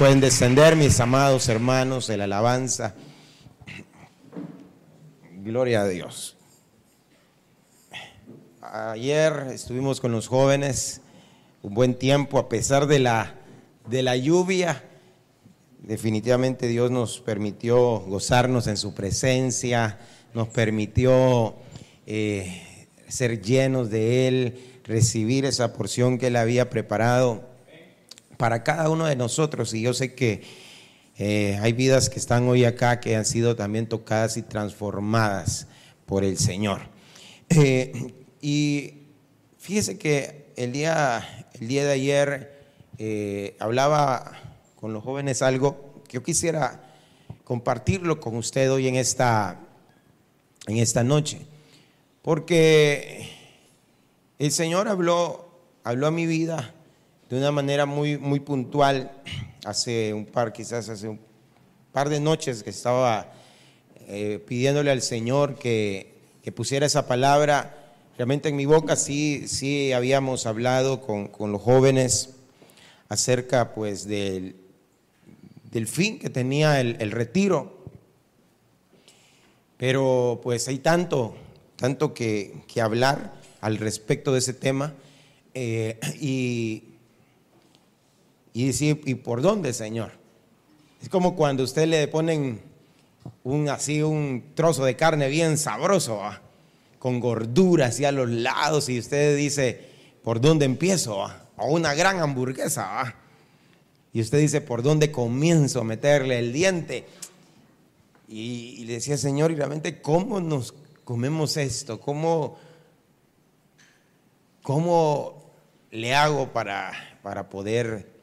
Pueden descender, mis amados hermanos, de la alabanza. Gloria a Dios. Ayer estuvimos con los jóvenes un buen tiempo, a pesar de la, de la lluvia. Definitivamente Dios nos permitió gozarnos en su presencia, nos permitió eh, ser llenos de Él, recibir esa porción que Él había preparado para cada uno de nosotros. Y yo sé que eh, hay vidas que están hoy acá que han sido también tocadas y transformadas por el Señor. Eh, y fíjese que el día, el día de ayer eh, hablaba con los jóvenes algo que yo quisiera compartirlo con usted hoy en esta, en esta noche. Porque el Señor habló, habló a mi vida de una manera muy, muy puntual hace un par, quizás hace un par de noches que estaba eh, pidiéndole al Señor que, pusiera esa palabra. Realmente en mi boca sí, sí habíamos hablado con, los jóvenes acerca pues del, del fin que tenía el, retiro. Pero pues hay tanto, tanto que, hablar al respecto de ese tema. Eh, y y decir, ¿y por dónde, Señor? Es como cuando usted le ponen un así un trozo de carne bien sabroso, con gordura hacia los lados y usted dice, ¿por dónde empiezo? O una gran hamburguesa. Y usted dice, ¿por dónde comienzo a meterle el diente? Y, le decía, Señor, y realmente, ¿cómo nos comemos esto? ¿Cómo, cómo le hago para, para poder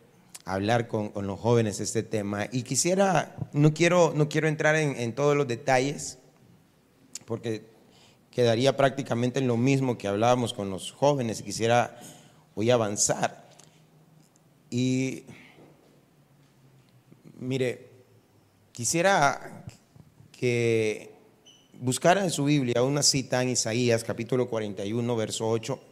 hablar con, los jóvenes este tema. Y quisiera, no quiero, no quiero entrar en, todos los detalles, porque quedaría prácticamente en lo mismo que hablábamos con los jóvenes quisiera hoy avanzar. Y mire, quisiera que buscara en su Biblia una cita en Isaías capítulo 41, verso 8.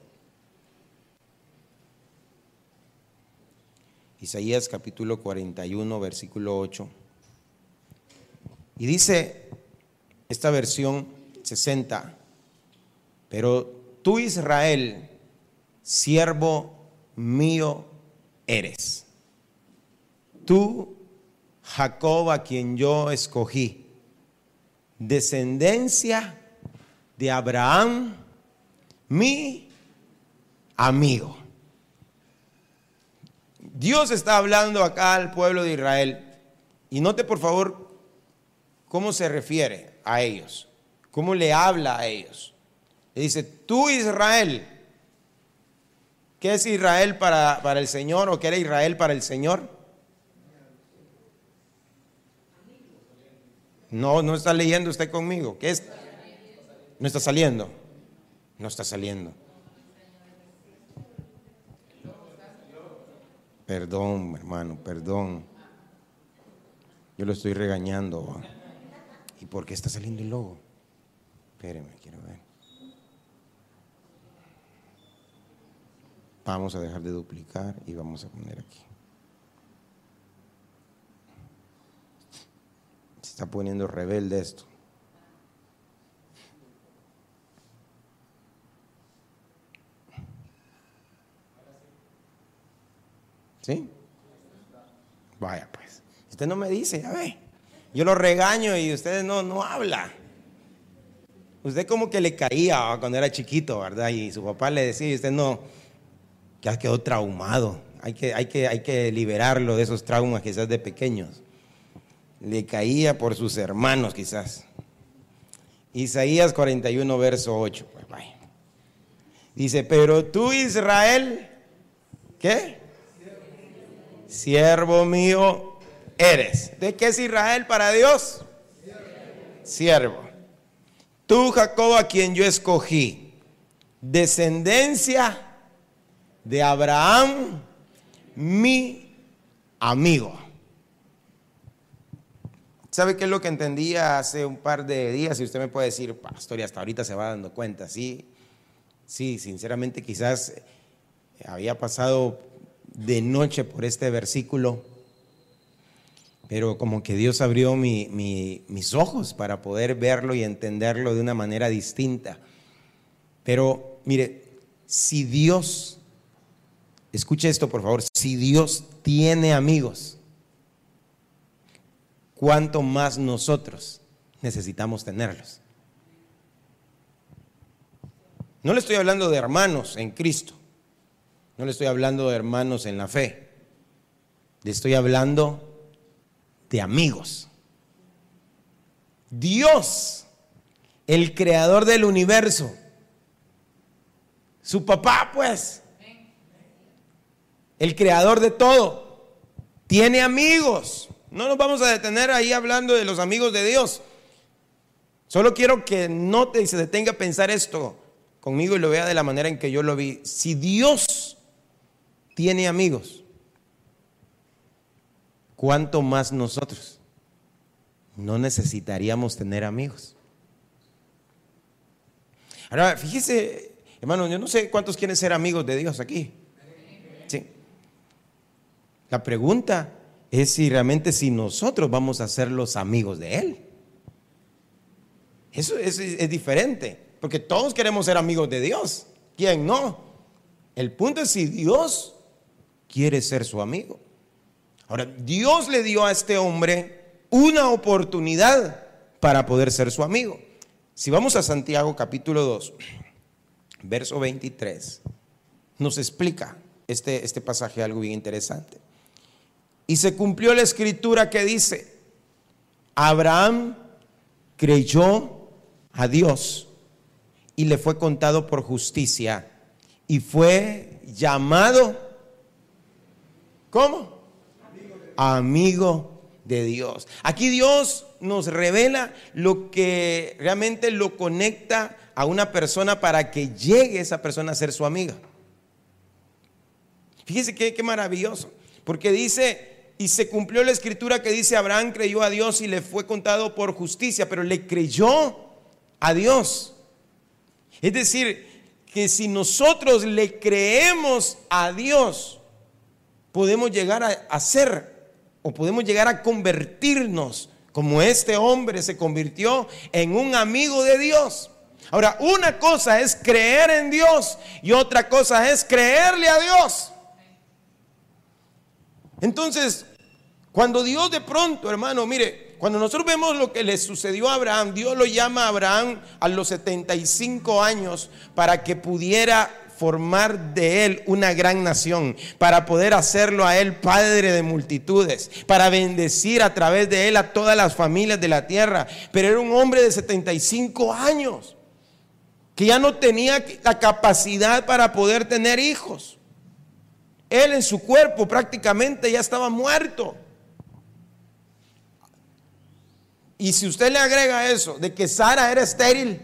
Isaías capítulo 41, versículo 8. Y dice esta versión 60, pero tú Israel, siervo mío eres. Tú, Jacob, a quien yo escogí, descendencia de Abraham, mi amigo. Dios está hablando acá al pueblo de Israel. Y note por favor cómo se refiere a ellos, cómo le habla a ellos. Le dice, tú Israel, ¿qué es Israel para, para el Señor o qué era Israel para el Señor? No, no está leyendo usted conmigo. ¿Qué es? No está saliendo. No está saliendo. Perdón, hermano, perdón. Yo lo estoy regañando. ¿Y por qué está saliendo el logo? Espéreme, quiero ver. Vamos a dejar de duplicar y vamos a poner aquí. Se está poniendo rebelde esto. ¿Sí? Vaya pues. Usted no me dice, ya ve. Yo lo regaño y usted no, no habla. Usted como que le caía cuando era chiquito, ¿verdad? Y su papá le decía, y usted no, ya quedó traumado. Hay que, hay, que, hay que liberarlo de esos traumas quizás de pequeños. Le caía por sus hermanos quizás. Isaías 41, verso 8. Pues vaya. Dice, pero tú Israel, ¿qué? Siervo mío eres. ¿De qué es Israel para Dios? siervo. Tú, Jacob, a quien yo escogí, descendencia de Abraham, mi amigo. ¿Sabe qué es lo que entendía hace un par de días? Y usted me puede decir, pastor, y hasta ahorita se va dando cuenta. Sí, sí, sinceramente quizás había pasado de noche por este versículo, pero como que Dios abrió mis ojos para poder verlo y entenderlo de una manera distinta. Pero mire, si Dios, escuche esto por favor, si Dios tiene amigos, ¿cuánto más nosotros necesitamos tenerlos? No le estoy hablando de hermanos en Cristo, no le estoy hablando de hermanos en la fe, le estoy hablando de amigos. Dios, el creador del universo, su papá pues, el creador de todo, tiene amigos. No nos vamos a detener ahí hablando de los amigos de Dios. Solo quiero que note y se detenga a pensar esto conmigo y lo vea de la manera en que yo lo vi. Si Dios tiene amigos, ¿cuánto más nosotros? No necesitaríamos tener amigos. Ahora, fíjese, hermano, yo no sé cuántos quieren ser amigos de Dios aquí. Sí. La pregunta es si realmente si nosotros vamos a ser los amigos de Él. Eso es, es diferente, porque todos queremos ser amigos de Dios. ¿Quién no? El punto es si Dios quiere ser su amigo. Ahora, Dios le dio a este hombre una oportunidad para poder ser su amigo. Si vamos a Santiago capítulo 2, verso 23, nos explica este, este pasaje algo bien interesante. Y se cumplió la escritura que dice, Abraham creyó a Dios y le fue contado por justicia y fue llamado, ¿cómo? amigo de Dios. Aquí Dios nos revela lo que realmente lo conecta a una persona para que llegue esa persona a ser su amiga. Fíjese qué, qué maravilloso, porque dice, y se cumplió la escritura que dice, Abraham creyó a Dios y le fue contado por justicia, pero le creyó a Dios. Es decir, que si nosotros le creemos a Dios, podemos llegar a, ser o podemos llegar a convertirnos como este hombre se convirtió en un amigo de Dios. Ahora, una cosa es creer en Dios y otra cosa es creerle a Dios. Entonces, cuando Dios de pronto, hermano, mire, cuando nosotros vemos lo que le sucedió a Abraham, Dios lo llama a Abraham a los 75 años para que pudiera formar de él una gran nación, para poder hacerlo a él padre de multitudes, para bendecir a través de él a todas las familias de la tierra. Pero era un hombre de 75 años, que ya no tenía la capacidad para poder tener hijos. Él en su cuerpo prácticamente ya estaba muerto. Y si usted le agrega eso, de que Sara era estéril,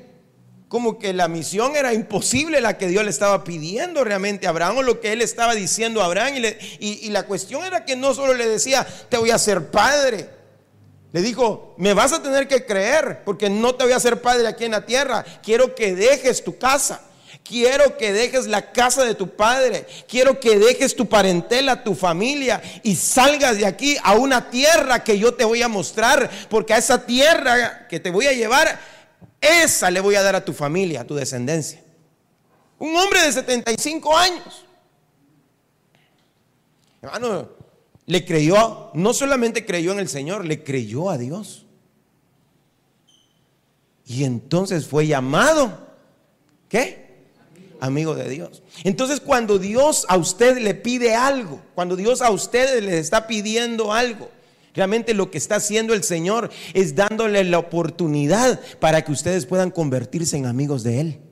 como que la misión era imposible la que Dios le estaba pidiendo realmente a Abraham o lo que él estaba diciendo a Abraham. Y, y, la cuestión era que no solo le decía, te voy a ser padre. Le dijo, me vas a tener que creer porque no te voy a ser padre aquí en la tierra. Quiero que dejes tu casa. Quiero que dejes la casa de tu padre. Quiero que dejes tu parentela, tu familia y salgas de aquí a una tierra que yo te voy a mostrar. Porque a esa tierra que te voy a llevar esa le voy a dar a tu familia, a tu descendencia. Un hombre de 75 años. Hermano, le creyó, no solamente creyó en el Señor, le creyó a Dios. Y entonces fue llamado, ¿qué? Amigo de Dios. Entonces cuando Dios a usted le pide algo, cuando Dios a usted le está pidiendo algo, Realmente lo que está haciendo el Señor es dándole la oportunidad para que ustedes puedan convertirse en amigos de Él.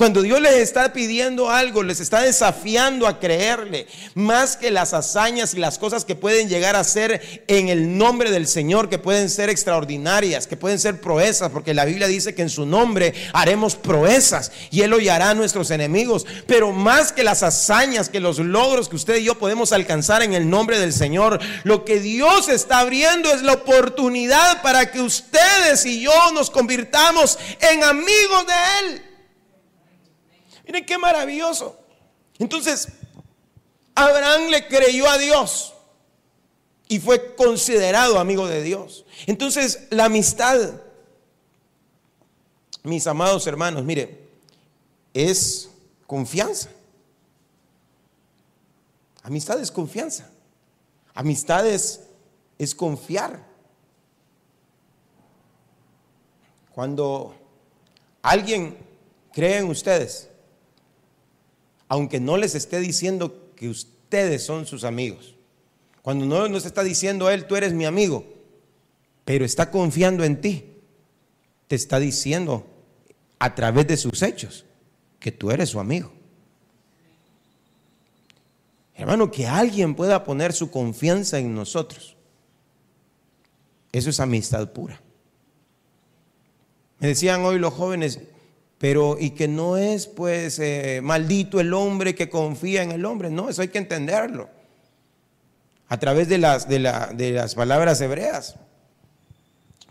Cuando Dios les está pidiendo algo, les está desafiando a creerle, más que las hazañas y las cosas que pueden llegar a ser en el nombre del Señor, que pueden ser extraordinarias, que pueden ser proezas, porque la Biblia dice que en su nombre haremos proezas y Él hollará a nuestros enemigos. Pero más que las hazañas, que los logros que usted y yo podemos alcanzar en el nombre del Señor, lo que Dios está abriendo es la oportunidad para que ustedes y yo nos convirtamos en amigos de Él. Miren qué maravilloso. Entonces, Abraham le creyó a Dios y fue considerado amigo de Dios. Entonces, la amistad, mis amados hermanos, mire, es confianza. Amistad es confianza. Amistad es, es confiar. Cuando alguien cree en ustedes, aunque no les esté diciendo que ustedes son sus amigos. Cuando no nos está diciendo él, tú eres mi amigo, pero está confiando en ti, te está diciendo a través de sus hechos que tú eres su amigo. Hermano, que alguien pueda poner su confianza en nosotros. Eso es amistad pura. Me decían hoy los jóvenes, pero y que no es pues eh, maldito el hombre que confía en el hombre, no, eso hay que entenderlo a través de las, de, las palabras hebreas.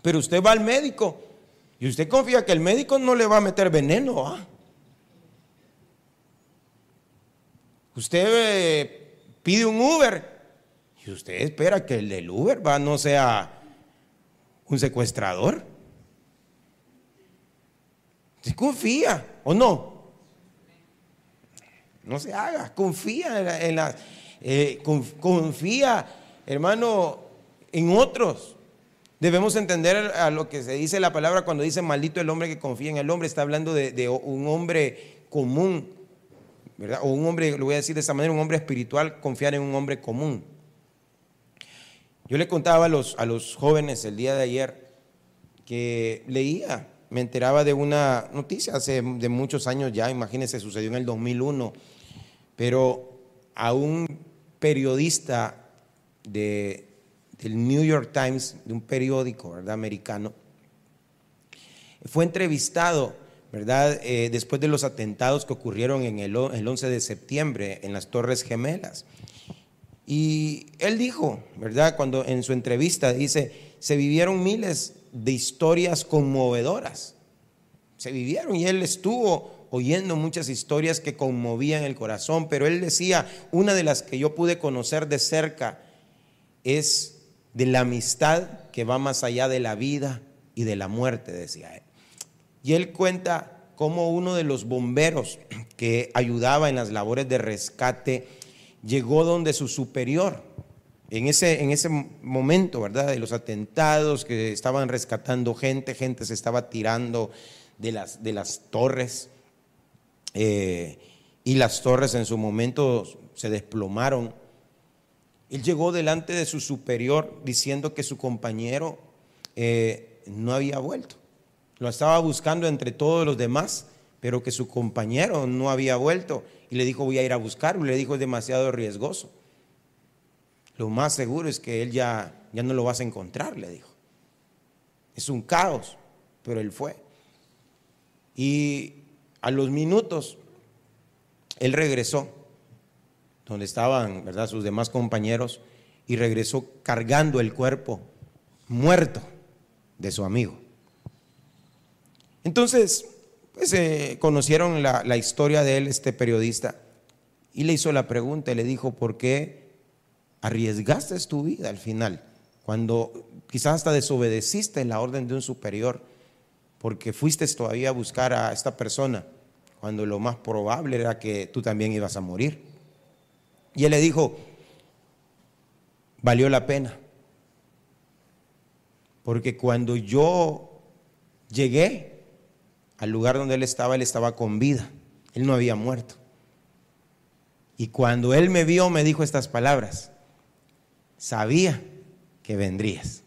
Pero usted va al médico y usted confía que el médico no le va a meter veneno. ¿ah? Usted eh, pide un Uber y usted espera que el del Uber va, no sea un secuestrador. Se confía o no. No se haga, confía en la, eh, confía, hermano, en otros. Debemos entender a lo que se dice la palabra cuando dice maldito el hombre que confía en el hombre. Está hablando de, un hombre común, ¿verdad? O un hombre, lo voy a decir de esa manera, un hombre espiritual, confiar en un hombre común. Yo le contaba a los, a los jóvenes el día de ayer que leía me enteraba de una noticia hace de muchos años ya, imagínense, sucedió en el 2001, pero a un periodista de, del New York Times, de un periódico ¿verdad? americano, fue entrevistado ¿verdad? Eh, después de los atentados que ocurrieron en el, el 11 de septiembre en las Torres Gemelas. Y él dijo, ¿verdad? Cuando en su entrevista dice, se vivieron miles de historias conmovedoras. Se vivieron y él estuvo oyendo muchas historias que conmovían el corazón, pero él decía, una de las que yo pude conocer de cerca es de la amistad que va más allá de la vida y de la muerte, decía él. Y él cuenta cómo uno de los bomberos que ayudaba en las labores de rescate llegó donde su superior, en ese, en ese momento, ¿verdad? De los atentados que estaban rescatando gente, gente se estaba tirando de las, de las torres. Eh, y las torres en su momento se desplomaron. Él llegó delante de su superior diciendo que su compañero eh, no había vuelto. Lo estaba buscando entre todos los demás, pero que su compañero no había vuelto. Y le dijo, voy a ir a buscarlo. Le dijo, es demasiado riesgoso lo más seguro es que él ya, ya no lo vas a encontrar, le dijo. Es un caos, pero él fue. Y a los minutos, él regresó, donde estaban, ¿verdad?, sus demás compañeros, y regresó cargando el cuerpo muerto de su amigo. Entonces, pues eh, conocieron la, la historia de él, este periodista, y le hizo la pregunta, y le dijo, ¿por qué arriesgaste tu vida al final, cuando quizás hasta desobedeciste la orden de un superior, porque fuiste todavía a buscar a esta persona, cuando lo más probable era que tú también ibas a morir. Y él le dijo, valió la pena, porque cuando yo llegué al lugar donde él estaba, él estaba con vida, él no había muerto. Y cuando él me vio, me dijo estas palabras, sabía que vendrías.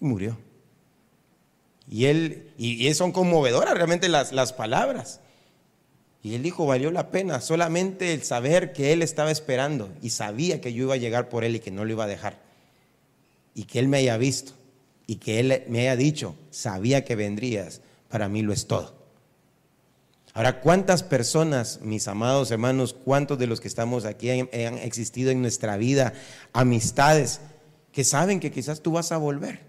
Y murió. Y él, y, son conmovedoras realmente las, las palabras. Y él dijo, valió la pena solamente el saber que él estaba esperando y sabía que yo iba a llegar por él y que no lo iba a dejar. Y que él me haya visto y que él me haya dicho, sabía que vendrías, para mí lo es todo. Ahora, ¿cuántas personas, mis amados hermanos, cuántos de los que estamos aquí han, existido en nuestra vida, amistades, que saben que quizás tú vas a volver?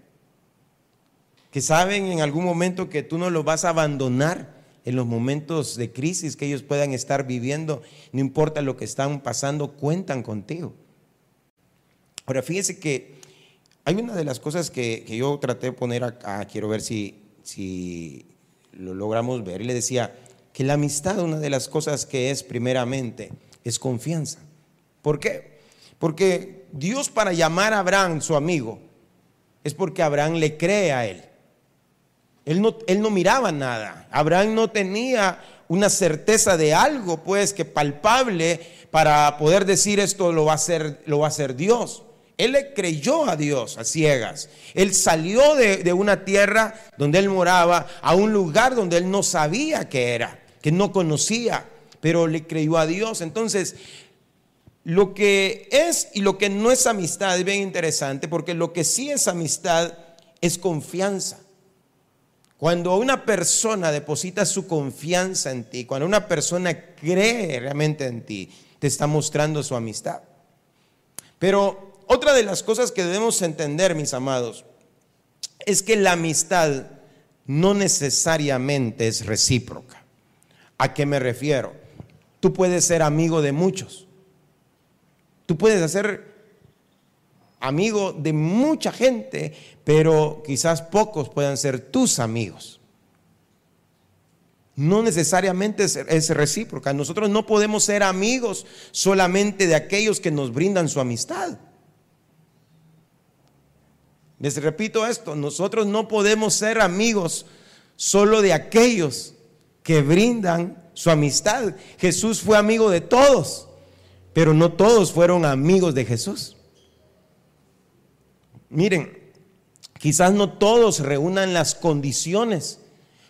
Que saben en algún momento que tú no lo vas a abandonar en los momentos de crisis que ellos puedan estar viviendo, no importa lo que están pasando, cuentan contigo. Ahora, fíjese que hay una de las cosas que, yo traté de poner acá, quiero ver si, si lo logramos ver, y le decía que la amistad, una de las cosas que es primeramente, es confianza. ¿Por qué? Porque Dios para llamar a Abraham su amigo, es porque Abraham le cree a él. Él no, él no miraba nada. Abraham no tenía una certeza de algo, pues, que palpable para poder decir esto lo va a hacer, lo va a Dios. Él le creyó a Dios a ciegas. Él salió de, de, una tierra donde él moraba a un lugar donde él no sabía que era, que no conocía, pero le creyó a Dios. Entonces, lo que es y lo que no es amistad es bien interesante, porque lo que sí es amistad es confianza. Cuando una persona deposita su confianza en ti, cuando una persona cree realmente en ti, te está mostrando su amistad. Pero otra de las cosas que debemos entender, mis amados, es que la amistad no necesariamente es recíproca. ¿A qué me refiero? Tú puedes ser amigo de muchos. Tú puedes hacer amigo de mucha gente, pero quizás pocos puedan ser tus amigos. No necesariamente es, recíproca. Nosotros no podemos ser amigos solamente de aquellos que nos brindan su amistad. Les repito esto, nosotros no podemos ser amigos solo de aquellos que brindan su amistad. Jesús fue amigo de todos, pero no todos fueron amigos de Jesús. Miren, quizás no todos reúnan las condiciones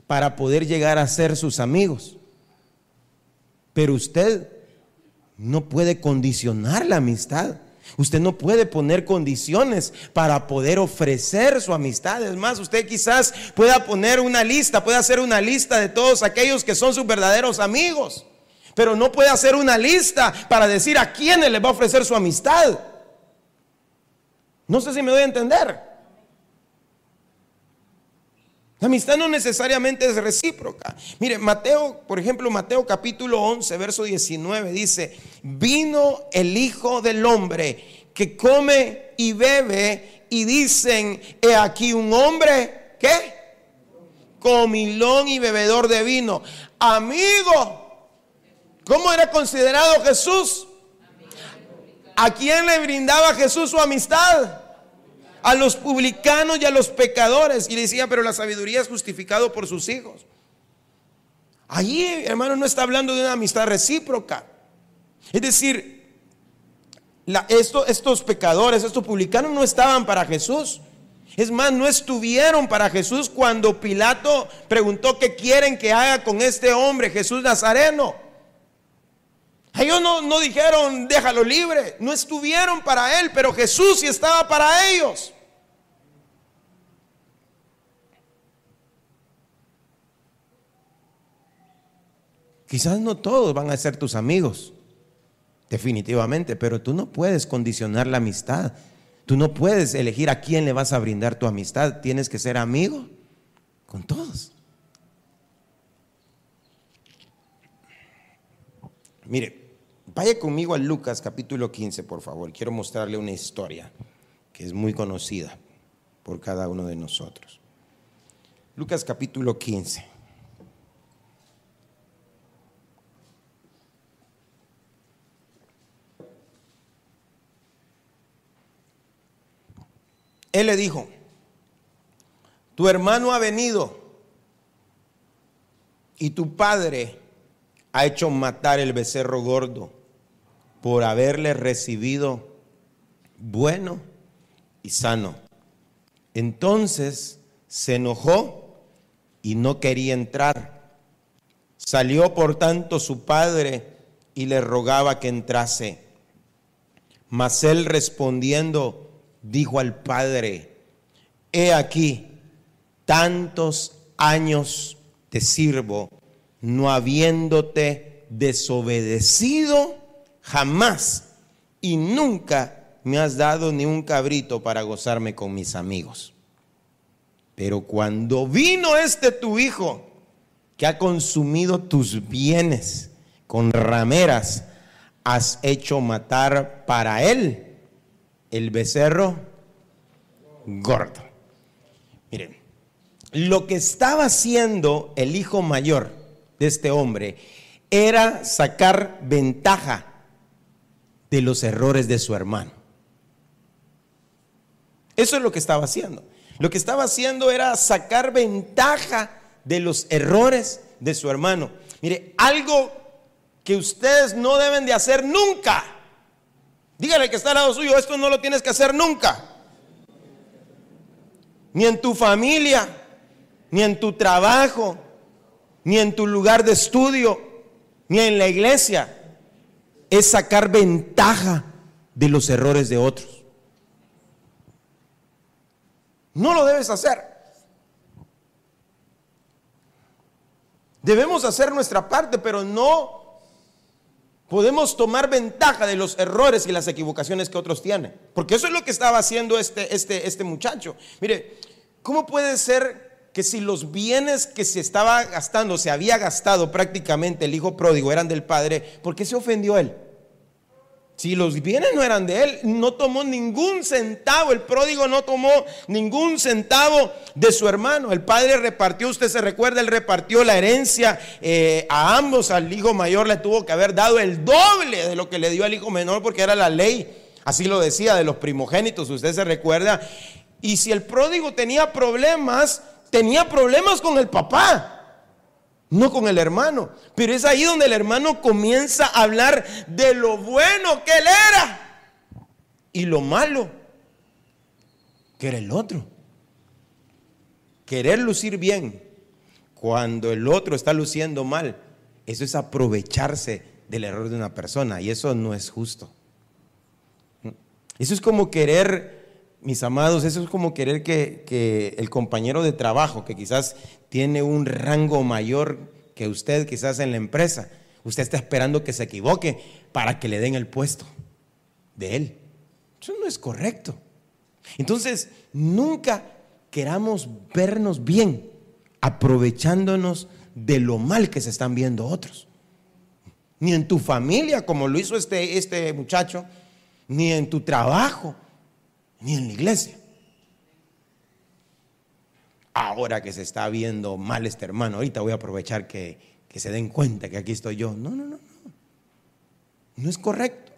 para poder llegar a ser sus amigos, pero usted no puede condicionar la amistad. Usted no puede poner condiciones para poder ofrecer su amistad. Es más, usted quizás pueda poner una lista, puede hacer una lista de todos aquellos que son sus verdaderos amigos. Pero no puede hacer una lista para decir a quiénes le va a ofrecer su amistad. No sé si me doy a entender. La amistad no necesariamente es recíproca. Mire, Mateo, por ejemplo, Mateo capítulo 11, verso 19 dice, vino el Hijo del Hombre que come y bebe y dicen, he aquí un hombre, ¿qué? Comilón y bebedor de vino. Amigo, ¿cómo era considerado Jesús? ¿A quién le brindaba Jesús su amistad? A los publicanos y a los pecadores. Y le decía, pero la sabiduría es justificado por sus hijos. Allí, hermano, no está hablando de una amistad recíproca. Es decir, estos pecadores, estos publicanos no estaban para Jesús. Es más, no estuvieron para Jesús cuando Pilato preguntó qué quieren que haga con este hombre, Jesús Nazareno. Ellos no, no dijeron, déjalo libre, no estuvieron para él, pero Jesús sí estaba para ellos. Quizás no todos van a ser tus amigos, definitivamente, pero tú no puedes condicionar la amistad. Tú no puedes elegir a quién le vas a brindar tu amistad. Tienes que ser amigo con todos. Mire, vaya conmigo a Lucas capítulo 15, por favor. Quiero mostrarle una historia que es muy conocida por cada uno de nosotros. Lucas capítulo 15. Él le dijo, tu hermano ha venido y tu padre ha hecho matar el becerro gordo por haberle recibido bueno y sano. Entonces se enojó y no quería entrar. Salió por tanto su padre y le rogaba que entrase. Mas él respondiendo dijo al padre, he aquí, tantos años te sirvo, no habiéndote desobedecido jamás y nunca me has dado ni un cabrito para gozarme con mis amigos. Pero cuando vino este tu hijo, que ha consumido tus bienes con rameras, has hecho matar para él el becerro gordo. Miren, lo que estaba haciendo el hijo mayor de este hombre era sacar ventaja de los errores de su hermano. Eso es lo que estaba haciendo. Lo que estaba haciendo era sacar ventaja de los errores de su hermano. Mire, algo que ustedes no deben de hacer nunca. Dígale que está al lado suyo, esto no lo tienes que hacer nunca. Ni en tu familia, ni en tu trabajo, ni en tu lugar de estudio, ni en la iglesia. Es sacar ventaja de los errores de otros. No lo debes hacer. Debemos hacer nuestra parte, pero no podemos tomar ventaja de los errores y las equivocaciones que otros tienen. Porque eso es lo que estaba haciendo este, este, este muchacho. Mire, ¿cómo puede ser que si los bienes que se estaba gastando, se había gastado prácticamente el hijo pródigo, eran del padre, ¿por qué se ofendió él? Si los bienes no eran de él, no tomó ningún centavo, el pródigo no tomó ningún centavo de su hermano. El padre repartió, usted se recuerda, él repartió la herencia eh, a ambos. Al hijo mayor le tuvo que haber dado el doble de lo que le dio al hijo menor porque era la ley. Así lo decía de los primogénitos, usted se recuerda. Y si el pródigo tenía problemas, tenía problemas con el papá no con el hermano. Pero es ahí donde el hermano comienza a hablar de lo bueno que él era y lo malo que era el otro. Querer lucir bien cuando el otro está luciendo mal, eso es aprovecharse del error de una persona y eso no es justo. Eso es como querer mis amados, eso es como querer que, el compañero de trabajo, que quizás tiene un rango mayor que usted, quizás en la empresa, usted está esperando que se equivoque para que le den el puesto de él. Eso no es correcto. Entonces, nunca queramos vernos bien aprovechándonos de lo mal que se están viendo otros. Ni en tu familia, como lo hizo este, este muchacho, ni en tu trabajo ni en la iglesia. Ahora que se está viendo mal este hermano, ahorita voy a aprovechar que, que se den cuenta que aquí estoy yo. No, no, no, no. No es correcto.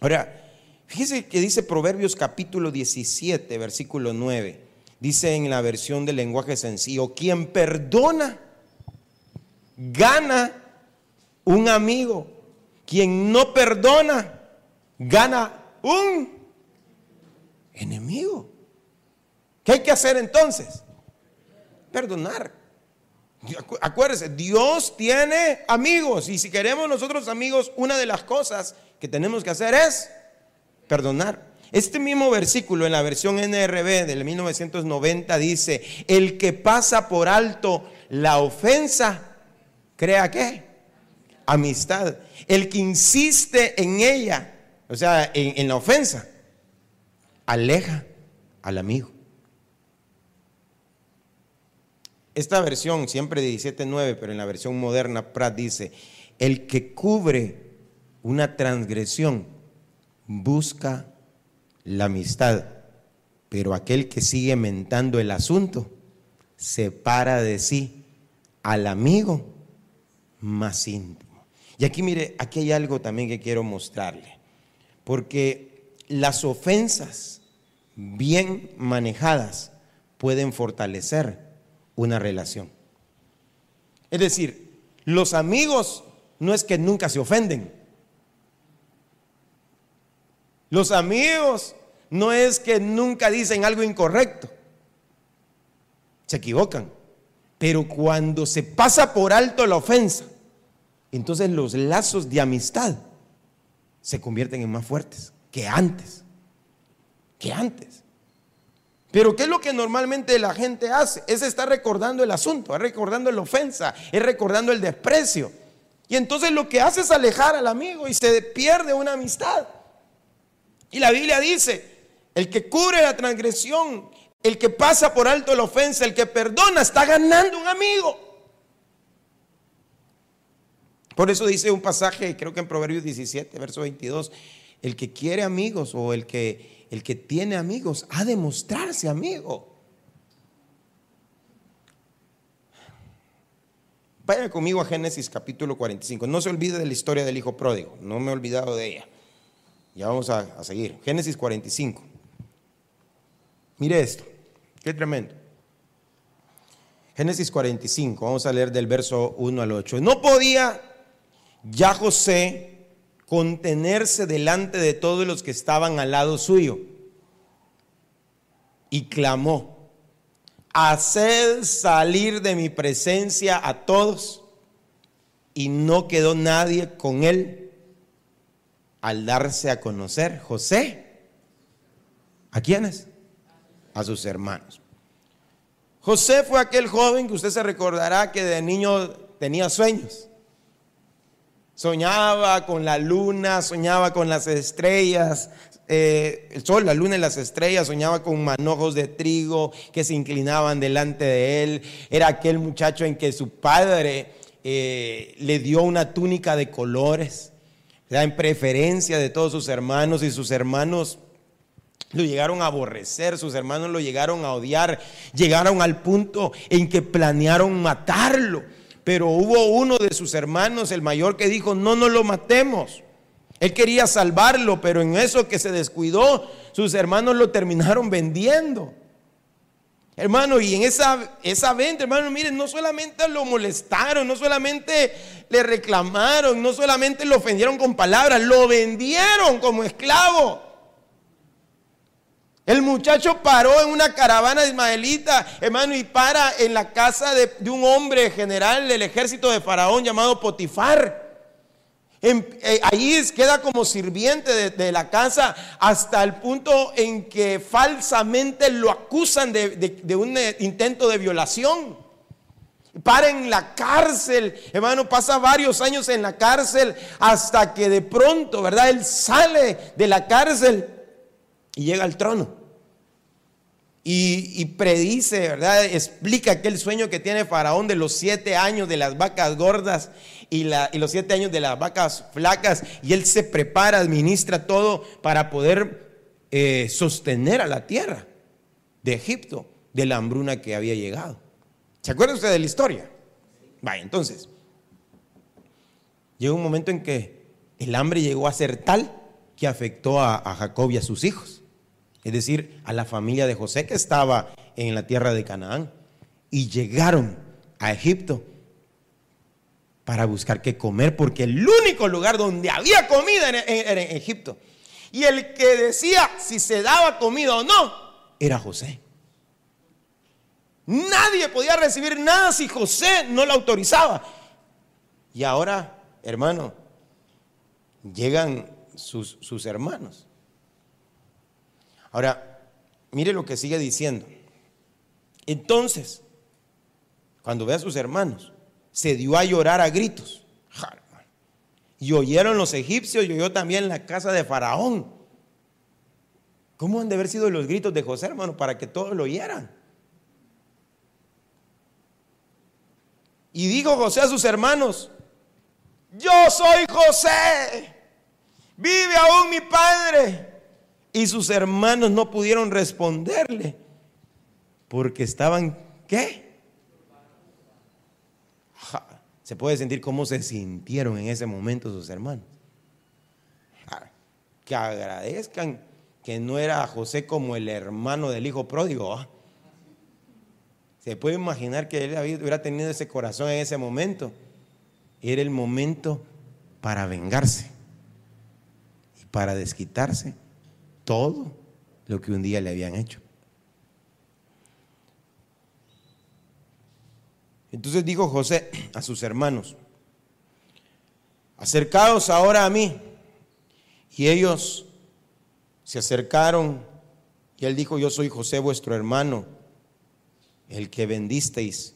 Ahora, fíjese que dice Proverbios capítulo 17, versículo 9. Dice en la versión del lenguaje sencillo, quien perdona, gana un amigo. Quien no perdona, gana un enemigo. ¿Qué hay que hacer entonces? Perdonar. Acuérdese, Dios tiene amigos y si queremos nosotros amigos, una de las cosas que tenemos que hacer es perdonar. Este mismo versículo en la versión NRB del 1990 dice, el que pasa por alto la ofensa, crea qué? Amistad. El que insiste en ella, o sea, en la ofensa, aleja al amigo. Esta versión, siempre de 17.9, pero en la versión moderna, Pratt dice, el que cubre una transgresión busca la amistad, pero aquel que sigue mentando el asunto separa de sí al amigo más íntimo. Y aquí mire, aquí hay algo también que quiero mostrarle, porque las ofensas bien manejadas pueden fortalecer una relación. Es decir, los amigos no es que nunca se ofenden. Los amigos no es que nunca dicen algo incorrecto. Se equivocan. Pero cuando se pasa por alto la ofensa, entonces los lazos de amistad se convierten en más fuertes que antes. Que antes. Pero ¿qué es lo que normalmente la gente hace? Es estar recordando el asunto, es recordando la ofensa, es recordando el desprecio. Y entonces lo que hace es alejar al amigo y se pierde una amistad. Y la Biblia dice, el que cubre la transgresión, el que pasa por alto la ofensa, el que perdona, está ganando un amigo. Por eso dice un pasaje, creo que en Proverbios 17, verso 22, el que quiere amigos o el que, el que tiene amigos ha de mostrarse amigo. Vaya conmigo a Génesis capítulo 45. No se olvide de la historia del hijo pródigo. No me he olvidado de ella. Ya vamos a, a seguir. Génesis 45. Mire esto. Qué tremendo. Génesis 45. Vamos a leer del verso 1 al 8. No podía ya José contenerse delante de todos los que estaban al lado suyo. Y clamó haced salir de mi presencia a todos. Y no quedó nadie con él al darse a conocer. José, ¿a quiénes? A sus hermanos. José fue aquel joven que usted se recordará que de niño tenía sueños. Soñaba con la luna, soñaba con las estrellas, eh, el sol, la luna y las estrellas, soñaba con manojos de trigo que se inclinaban delante de él. Era aquel muchacho en que su padre eh, le dio una túnica de colores, en preferencia de todos sus hermanos y sus hermanos lo llegaron a aborrecer, sus hermanos lo llegaron a odiar, llegaron al punto en que planearon matarlo. Pero hubo uno de sus hermanos, el mayor, que dijo, no nos lo matemos. Él quería salvarlo, pero en eso que se descuidó, sus hermanos lo terminaron vendiendo. Hermano, y en esa, esa venta, hermano, miren, no solamente lo molestaron, no solamente le reclamaron, no solamente lo ofendieron con palabras, lo vendieron como esclavo. El muchacho paró en una caravana ismaelita, hermano, y para en la casa de, de un hombre general del ejército de Faraón llamado Potifar. Eh, ahí queda como sirviente de, la casa hasta el punto en que falsamente lo acusan de, un eh, intento de violación. Para en la cárcel, hermano, pasa varios años en la cárcel hasta que de pronto, ¿verdad? Él sale de la cárcel y llega al trono. Y, predice, ¿verdad? Explica aquel sueño que tiene Faraón de los siete años de las vacas gordas y, los siete años de las vacas flacas, y él se prepara, administra todo para poder eh, sostener a la tierra de Egipto de la hambruna que había llegado. ¿Se acuerda usted de la historia? Vaya, entonces, llegó un momento en que el hambre llegó a ser tal que afectó a Jacob y a sus hijos, es decir, a la familia de José que estaba en la tierra de Canaán, y llegaron a Egipto para buscar qué comer, porque el único lugar donde había comida era en, Egipto. Y el que decía si se daba comida o no, era José. Nadie podía recibir nada si José no lo autorizaba. Y ahora, hermano, llegan sus, sus hermanos. Ahora, mire lo que sigue diciendo. Entonces, cuando ve a sus hermanos, se dio a llorar a gritos. Y oyeron los egipcios y oyó también la casa de Faraón. ¿Cómo han de haber sido los gritos de José, hermano, para que todos lo oyeran? Y dijo José a sus hermanos, yo soy José, vive aún mi padre. Y sus hermanos no pudieron responderle, porque estaban, ¿qué? se puede sentir cómo se sintieron en ese momento sus hermanos. Ah, que agradezcan que no era José como el hermano del hijo pródigo. ¿ah? Se puede imaginar que él hubiera tenido ese corazón en ese momento. Era el momento para vengarse y para desquitarse todo lo que un día le habían hecho. Entonces dijo José a sus hermanos, acercaos ahora a mí. Y ellos se acercaron y él dijo, yo soy José vuestro hermano, el que vendisteis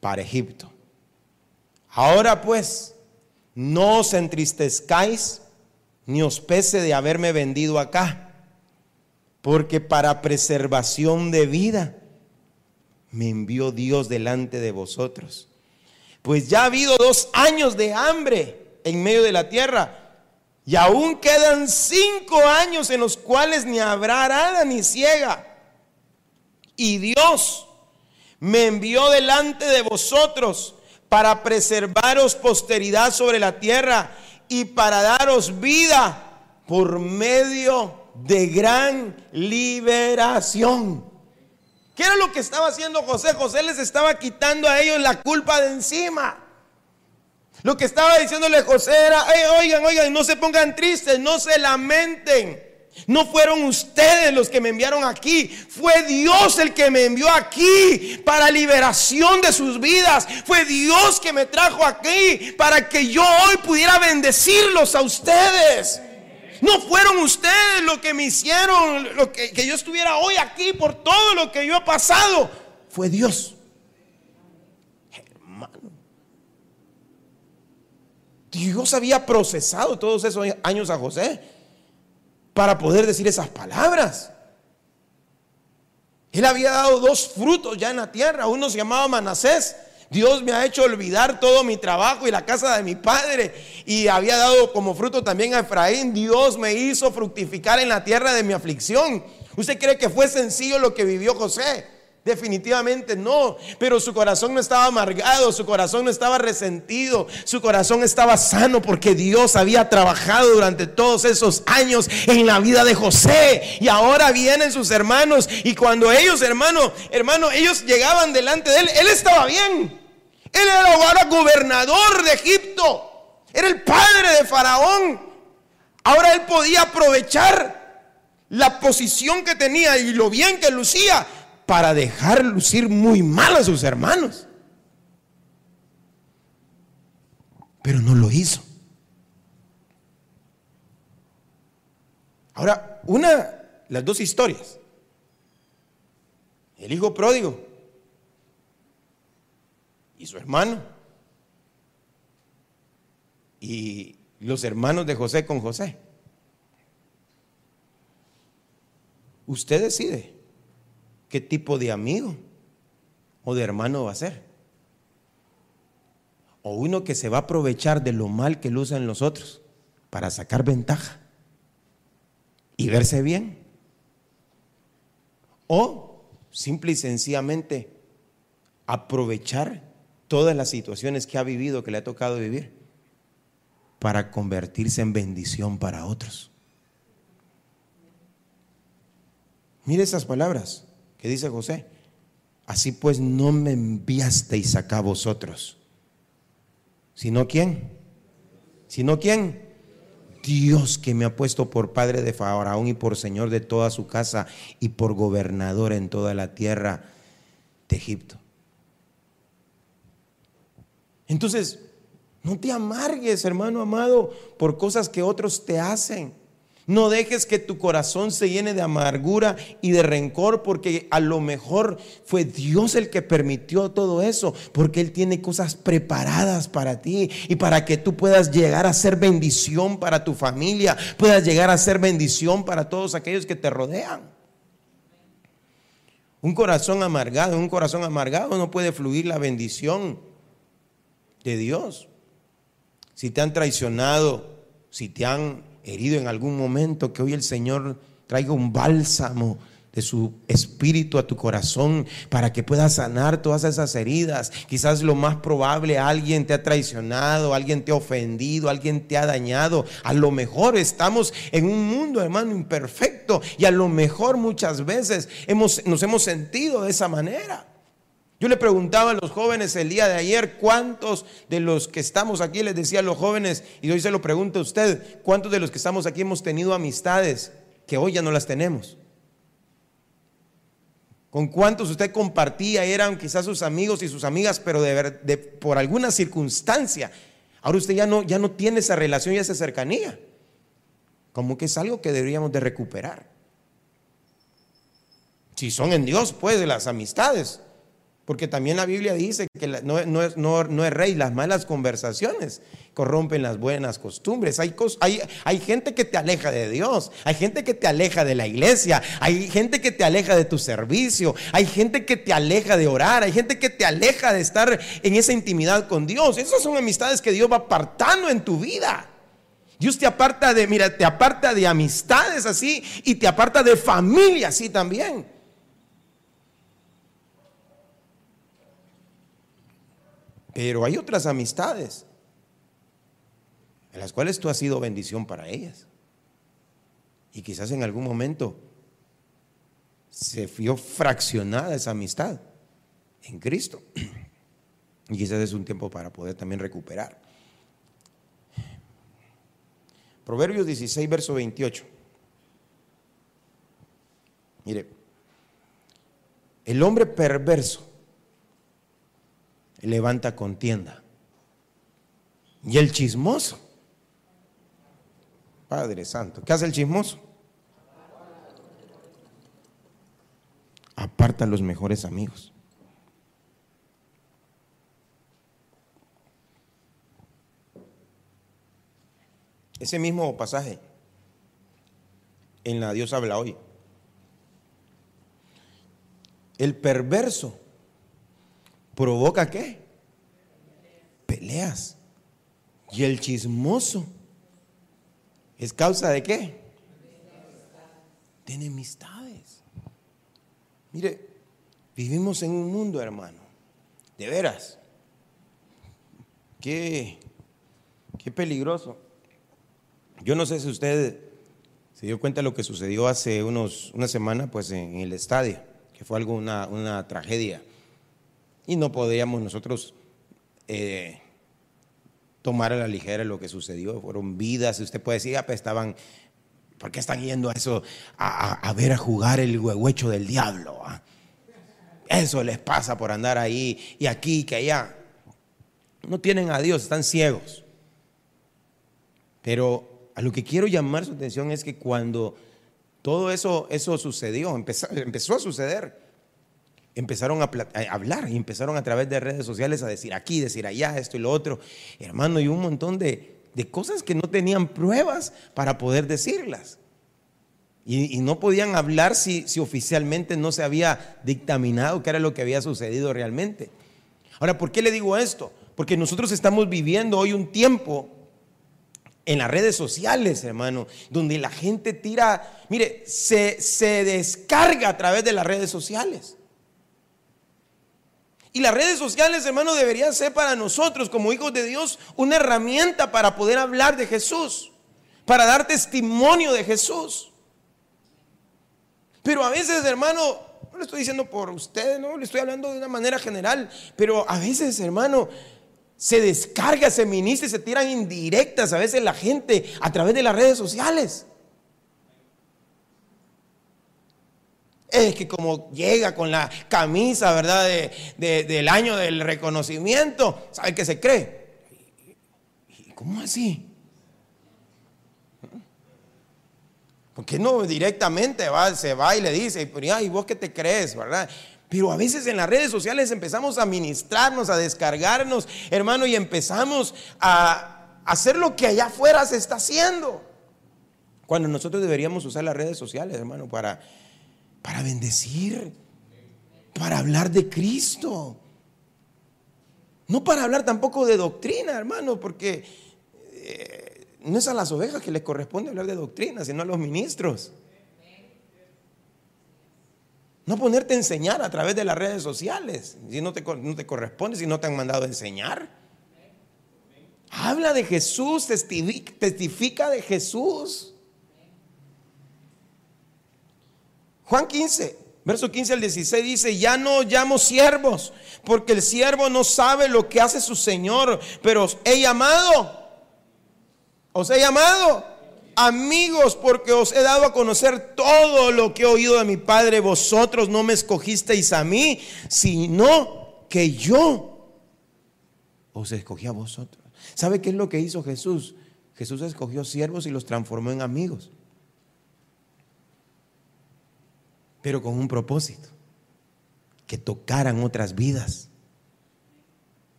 para Egipto. Ahora pues, no os entristezcáis ni os pese de haberme vendido acá, porque para preservación de vida me envió Dios delante de vosotros. Pues ya ha habido dos años de hambre en medio de la tierra. Y aún quedan cinco años en los cuales ni habrá arada ni ciega. Y Dios me envió delante de vosotros para preservaros posteridad sobre la tierra y para daros vida por medio de gran liberación. ¿Qué era lo que estaba haciendo José? José les estaba quitando a ellos la culpa de encima. Lo que estaba diciéndole José era, oigan, oigan, no se pongan tristes, no se lamenten. No fueron ustedes los que me enviaron aquí, fue Dios el que me envió aquí para liberación de sus vidas. Fue Dios que me trajo aquí para que yo hoy pudiera bendecirlos a ustedes. No fueron ustedes los que me hicieron lo que, que yo estuviera hoy aquí por todo lo que yo he pasado. Fue Dios. Hermano. Dios había procesado todos esos años a José para poder decir esas palabras. Él había dado dos frutos ya en la tierra. Uno se llamaba Manasés Dios me ha hecho olvidar todo mi trabajo y la casa de mi padre. Y había dado como fruto también a Efraín. Dios me hizo fructificar en la tierra de mi aflicción. ¿Usted cree que fue sencillo lo que vivió José? Definitivamente no, pero su corazón no estaba amargado, su corazón no estaba resentido, su corazón estaba sano porque Dios había trabajado durante todos esos años en la vida de José. Y ahora vienen sus hermanos y cuando ellos, hermano, hermano, ellos llegaban delante de él, él estaba bien. Él era ahora gobernador de Egipto, era el padre de Faraón. Ahora él podía aprovechar la posición que tenía y lo bien que lucía para dejar lucir muy mal a sus hermanos. Pero no lo hizo. Ahora, una, las dos historias. El hijo pródigo y su hermano. Y los hermanos de José con José. Usted decide qué tipo de amigo o de hermano va a ser. O uno que se va a aprovechar de lo mal que lucen los otros para sacar ventaja y verse bien. O simple y sencillamente aprovechar todas las situaciones que ha vivido, que le ha tocado vivir, para convertirse en bendición para otros. Mire esas palabras. ¿Qué dice José? Así pues no me enviasteis acá vosotros. ¿Sino quién? ¿Sino quién? Dios que me ha puesto por padre de Faraón y por señor de toda su casa y por gobernador en toda la tierra de Egipto. Entonces, no te amargues, hermano amado, por cosas que otros te hacen. No dejes que tu corazón se llene de amargura y de rencor porque a lo mejor fue Dios el que permitió todo eso, porque Él tiene cosas preparadas para ti y para que tú puedas llegar a ser bendición para tu familia, puedas llegar a ser bendición para todos aquellos que te rodean. Un corazón amargado, un corazón amargado no puede fluir la bendición de Dios. Si te han traicionado, si te han herido en algún momento, que hoy el Señor traiga un bálsamo de su espíritu a tu corazón para que puedas sanar todas esas heridas. Quizás lo más probable, alguien te ha traicionado, alguien te ha ofendido, alguien te ha dañado. A lo mejor estamos en un mundo, hermano, imperfecto y a lo mejor muchas veces hemos, nos hemos sentido de esa manera. Yo le preguntaba a los jóvenes el día de ayer cuántos de los que estamos aquí, les decía a los jóvenes, y hoy se lo pregunto a usted, cuántos de los que estamos aquí hemos tenido amistades que hoy ya no las tenemos. con cuántos usted compartía, eran quizás sus amigos y sus amigas, pero de, por alguna circunstancia, ahora usted ya no, ya no tiene esa relación y esa cercanía. Como que es algo que deberíamos de recuperar. Si son en Dios, pues, de las amistades. Porque también la Biblia dice que no, es, no, es, rey, las malas conversaciones corrompen las buenas costumbres. Hay, hay, hay, gente que te aleja de Dios, hay gente que te aleja de la iglesia, hay gente que te aleja de tu servicio, hay gente que te aleja de orar, hay gente que te aleja de estar en esa intimidad con Dios. Esas son amistades que Dios va apartando en tu vida. Dios te aparta de, mira, te aparta de amistades así y te aparta de familia así también. Pero hay otras amistades en las cuales tú has sido bendición para ellas. Y quizás en algún momento se vio fraccionada esa amistad en Cristo. Y quizás es un tiempo para poder también recuperar. Proverbios 16, verso 28. Mire, el hombre perverso levanta contienda. Y el chismoso, Padre Santo, ¿qué hace el chismoso? Aparta a los mejores amigos. Ese mismo pasaje en la Dios habla hoy. El perverso provoca qué? Peleas. Y el chismoso es causa de qué? De enemistades. Mire, vivimos en un mundo, hermano, de veras. Qué, qué peligroso. Yo no sé si usted se dio cuenta de lo que sucedió hace unos, una semana pues, en, el estadio, que fue algo, una, una tragedia y no podíamos nosotros eh, tomar a la ligera lo que sucedió. Fueron vidas, usted puede decir, ah, pues estaban, ¿por qué están yendo a eso, a, ver a jugar el huehuecho del diablo? Ah? Eso les pasa por andar ahí y aquí que allá. No tienen a Dios, están ciegos. Pero a lo que quiero llamar su atención es que cuando todo eso, eso sucedió, empezó, empezó a suceder, empezaron a, hablar y empezaron a través de redes sociales a decir aquí, decir allá, esto y lo otro. Hermano, y un montón de, cosas que no tenían pruebas para poder decirlas. Y, no podían hablar si, si, oficialmente no se había dictaminado qué era lo que había sucedido realmente. Ahora, ¿por qué le digo esto? Porque nosotros estamos viviendo hoy un tiempo en las redes sociales, hermano, donde la gente tira, mire, se, se descarga a través de las redes sociales. Y las redes sociales, hermano, deberían ser para nosotros como hijos de Dios una herramienta para poder hablar de Jesús, para dar testimonio de Jesús. Pero a veces, hermano, no lo estoy diciendo por usted, no, le estoy hablando de una manera general, pero a veces, hermano, se descarga, se ministra se tiran indirectas a veces la gente a través de las redes sociales. Es que como llega con la camisa, ¿verdad? del año del reconocimiento, ¿sabe qué se cree? ¿Cómo así? Porque no directamente va, se va y le dice, ¿y vos qué te crees, verdad? Pero a veces en las redes sociales empezamos a ministrarnos, a descargarnos, hermano, y empezamos a hacer lo que allá afuera se está haciendo. Cuando nosotros deberíamos usar las redes sociales, hermano, para para bendecir, para hablar de Cristo. No para hablar tampoco de doctrina, hermano, porque eh, no es a las ovejas que les corresponde hablar de doctrina, sino a los ministros. No ponerte a enseñar a través de las redes sociales, si no te, no te corresponde, si no te han mandado a enseñar. Habla de Jesús, testifica de Jesús. Juan 15, verso 15 al 16 dice, ya no llamo siervos, porque el siervo no sabe lo que hace su Señor, pero os he llamado, os he llamado amigos, porque os he dado a conocer todo lo que he oído de mi Padre. Vosotros no me escogisteis a mí, sino que yo os escogí a vosotros. ¿Sabe qué es lo que hizo Jesús? Jesús escogió siervos y los transformó en amigos. Pero con un propósito, que tocaran otras vidas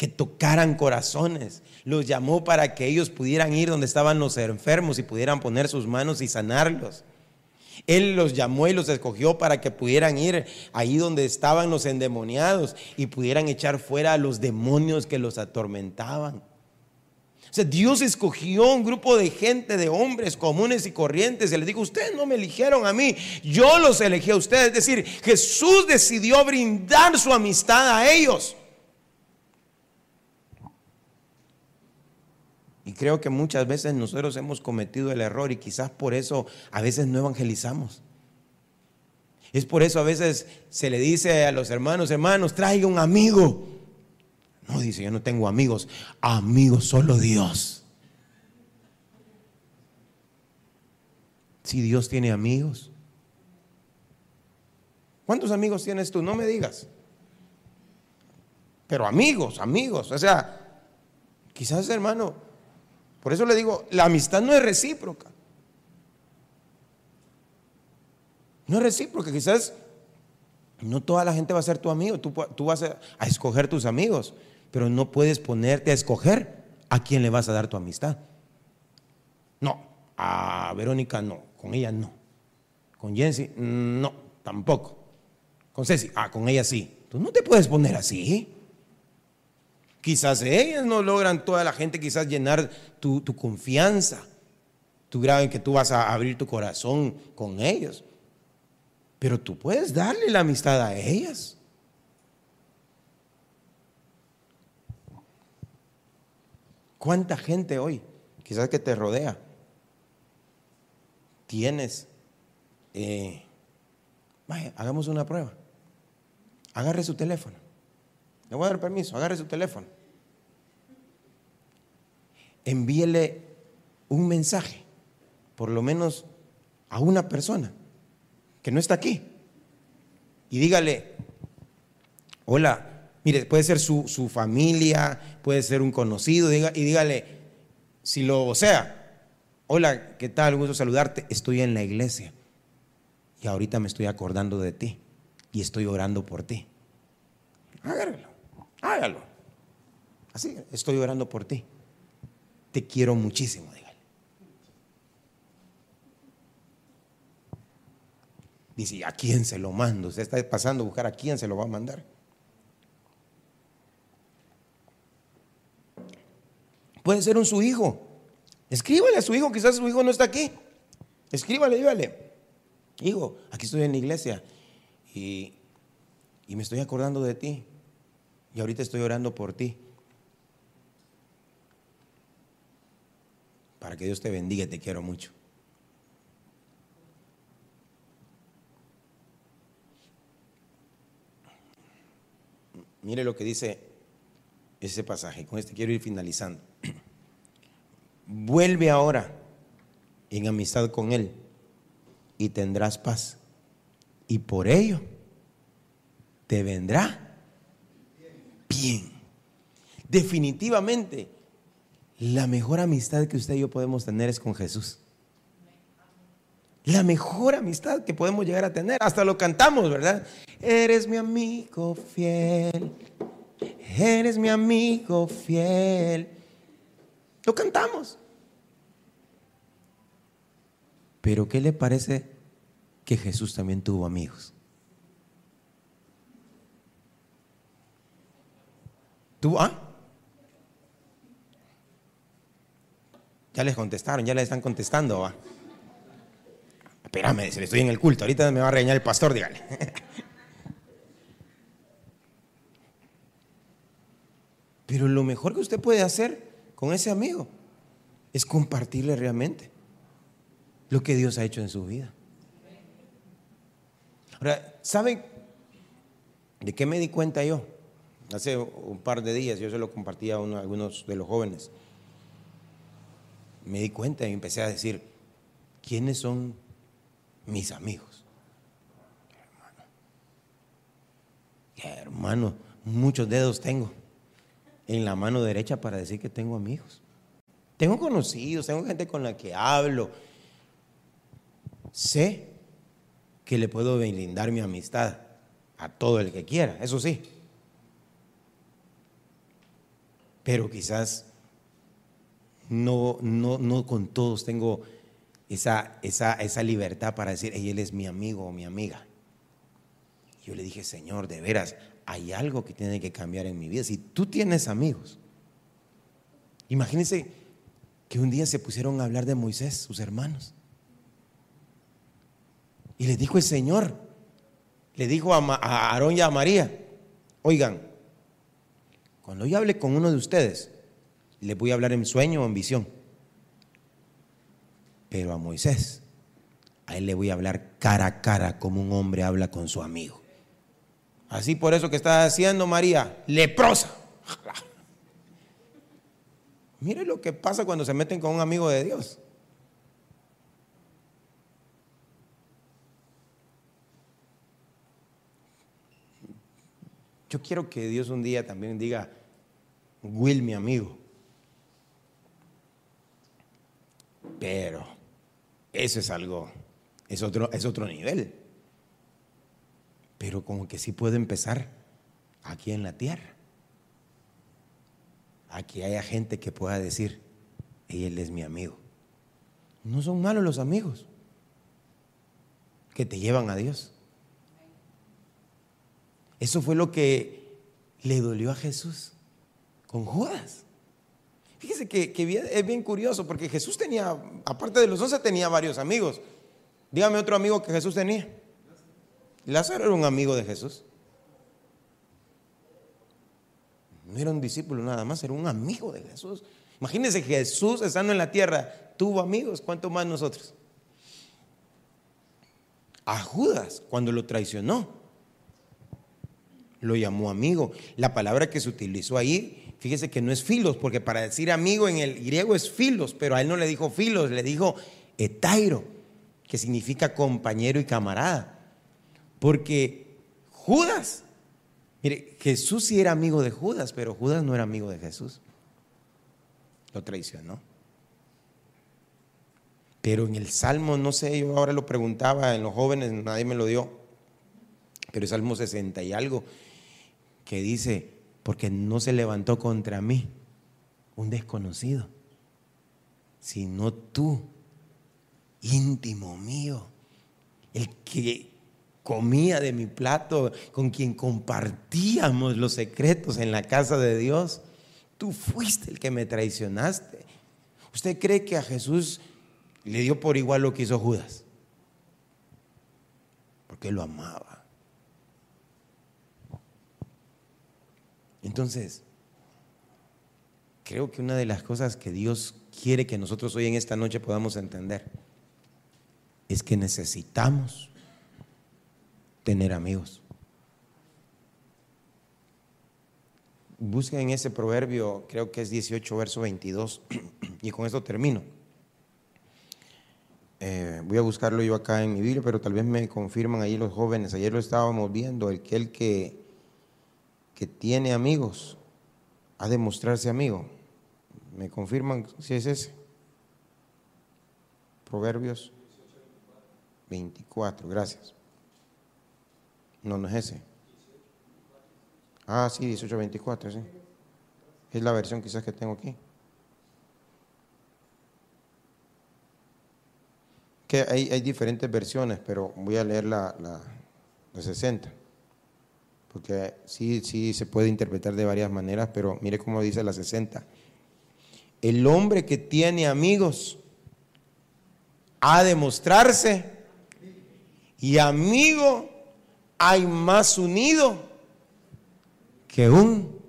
que tocaran corazones. Los llamó para que ellos pudieran ir donde estaban los enfermos y pudieran poner sus manos y sanarlos. Él los llamó y los escogió para que pudieran ir ahí donde estaban los endemoniados y pudieran echar fuera a los demonios que los atormentaban. Dios escogió un grupo de gente, de hombres comunes y corrientes. Y les dijo, ustedes no me eligieron a mí, yo los elegí a ustedes. Es decir, Jesús decidió brindar su amistad a ellos. Y creo que muchas veces nosotros hemos cometido el error y quizás por eso a veces no evangelizamos. Es por eso a veces se le dice a los hermanos, hermanos, traiga un amigo. No, dice, yo no tengo amigos. Amigos solo Dios. Si Dios tiene amigos. ¿Cuántos amigos tienes tú? No me digas. Pero amigos, amigos. O sea, quizás hermano, por eso le digo, la amistad no es recíproca. No es recíproca, quizás no toda la gente va a ser tu amigo, tú, vas a, a, escoger tus amigos, pero no puedes ponerte a escoger a quién le vas a dar tu amistad. No, a Verónica no, con ella no. Con Jensi, no, tampoco. Con Ceci, ah, con ella sí. Tú no te puedes poner así. Quizás ellas no logran toda la gente quizás llenar tu, confianza, tu grado en que tú vas a abrir tu corazón con ellos. Pero tú puedes darle la amistad a ellas. ¿Cuánta gente hoy, quizás que te rodea, tienes? Eh, vaya, hagamos una prueba. Agarre su teléfono le voy a dar permiso, agarre su teléfono. Envíele un mensaje, por lo menos a una persona que no está aquí. Y dígale, hola, mire, puede ser su, familia, puede ser un conocido, y dígale, si lo sea, hola, ¿qué tal? Un gusto saludarte, estoy en la iglesia y ahorita me estoy acordando de ti y estoy orando por ti. Agárralo. Hágalo. Así, estoy orando por ti. Te quiero muchísimo, dígale. Dice, ¿a quién se lo mando? Usted está pasando a buscar a quién se lo va a mandar. Puede ser un su hijo. Escríbale a su hijo, quizás su hijo no está aquí. Escríbale, dígale. Hijo, aquí estoy en la iglesia y, y me estoy acordando de ti. Y ahorita estoy orando por ti. Para que Dios te bendiga, te quiero mucho. Mire lo que dice ese pasaje. Con este quiero ir finalizando. Vuelve ahora en amistad con Él y tendrás paz. Y por ello te vendrá bien. Definitivamente, la mejor amistad que usted y yo podemos tener es con Jesús. La mejor amistad que podemos llegar a tener. Hasta lo cantamos, ¿verdad? Eres mi amigo fiel. Eres mi amigo fiel. Lo cantamos. Pero ¿qué le parece que Jesús también tuvo amigos? ¿Tú, ah? Ya les contestaron, ya les están contestando, ¿va? Espérame, se le estoy en el culto, ahorita me va a regañar el pastor, dígale. Pero lo mejor que usted puede hacer con ese amigo es compartirle realmente lo que Dios ha hecho en su vida. Ahora, ¿saben de qué me di cuenta yo? Hace un par de días yo se lo compartí a, algunos de los jóvenes. Me di cuenta y empecé a decir, ¿quiénes son mis amigos? Hermano, hermano, muchos dedos tengo en la mano derecha para decir que tengo amigos. Tengo conocidos, tengo gente con la que hablo. Sé que le puedo brindar mi amistad a todo el que quiera, eso sí. Pero quizás no, no, no con todos tengo esa, esa, esa libertad para decir, él es mi amigo o mi amiga. Yo le dije, Señor, de veras, hay algo que tiene que cambiar en mi vida. Si tú tienes amigos, imagínense que un día se pusieron a hablar de Moisés, sus hermanos. Y le dijo el Señor, le dijo a, Aarón y a María, oigan, cuando yo hable con uno de ustedes, le voy a hablar en sueño o en visión. Pero a Moisés, a él le voy a hablar cara a cara como un hombre habla con su amigo. Así por eso que está haciendo María, leprosa. Mire lo que pasa cuando se meten con un amigo de Dios. Yo quiero que Dios un día también diga, Will, mi amigo. Pero eso es algo, es otro, es otro nivel. Pero como que sí puede empezar aquí en la tierra. Aquí haya gente que pueda decir, él es mi amigo. No son malos los amigos que te llevan a Dios. Eso fue lo que le dolió a Jesús con Judas. Fíjese que, es bien curioso porque Jesús tenía, aparte de los once, tenía varios amigos. Dígame otro amigo que Jesús tenía. Lázaro era un amigo de Jesús. No era un discípulo nada más, era un amigo de Jesús. Imagínense Jesús estando en la tierra, tuvo amigos, ¿cuánto más nosotros? A Judas, cuando lo traicionó, lo llamó amigo. La palabra que se utilizó ahí Fíjese que no es filos, porque para decir amigo en el griego es filos, pero a él no le dijo filos, le dijo etairo, que significa compañero y camarada. Porque Judas, mire, Jesús sí era amigo de Judas, pero Judas no era amigo de Jesús. Lo traicionó. Pero en el Salmo, no sé, yo ahora lo preguntaba en los jóvenes, nadie me lo dio, pero el Salmo 60 y algo, que dice, porque no se levantó contra mí un desconocido, sino tú, íntimo mío, el que comía de mi plato, con quien compartíamos los secretos en la casa de Dios. Tú fuiste el que me traicionaste. ¿Usted cree que a Jesús le dio por igual lo que hizo Judas? Porque lo amaba. Entonces, creo que una de las cosas que Dios quiere que nosotros hoy en esta noche podamos entender es que necesitamos tener amigos. Busquen ese proverbio, creo que es 18, verso 22, y con esto termino. Eh, voy a buscarlo yo acá en mi Biblia, pero tal vez me confirman ahí los jóvenes. Ayer lo estábamos viendo, el que el que que tiene amigos ha de mostrarse amigo. ¿Me confirman si es ese? Proverbios 24, gracias. No, no es ese. Ah, sí, 18, 24, sí. Es la versión quizás que tengo aquí. Que hay, hay diferentes versiones, pero voy a leer la, la, la 60 porque sí, sí se puede interpretar de varias maneras, pero mire cómo dice la 60. El hombre que tiene amigos ha de mostrarse y amigo hay más unido que un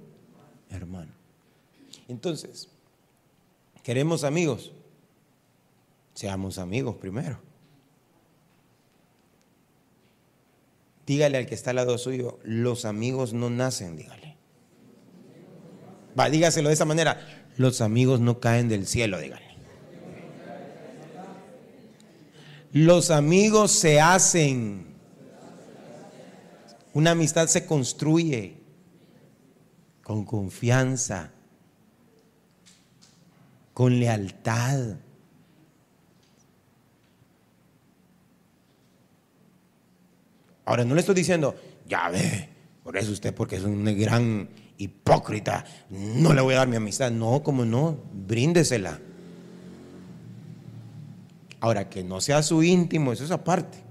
hermano. Entonces, ¿queremos amigos? Seamos amigos primero. Dígale al que está al lado suyo, los amigos no nacen, dígale. Va, dígaselo de esa manera, los amigos no caen del cielo, dígale. Los amigos se hacen. Una amistad se construye con confianza, con lealtad. Ahora, no le estoy diciendo, ya ve, por eso usted, porque es un gran hipócrita, no le voy a dar mi amistad. No, como no, bríndesela. Ahora, que no sea su íntimo, eso es aparte.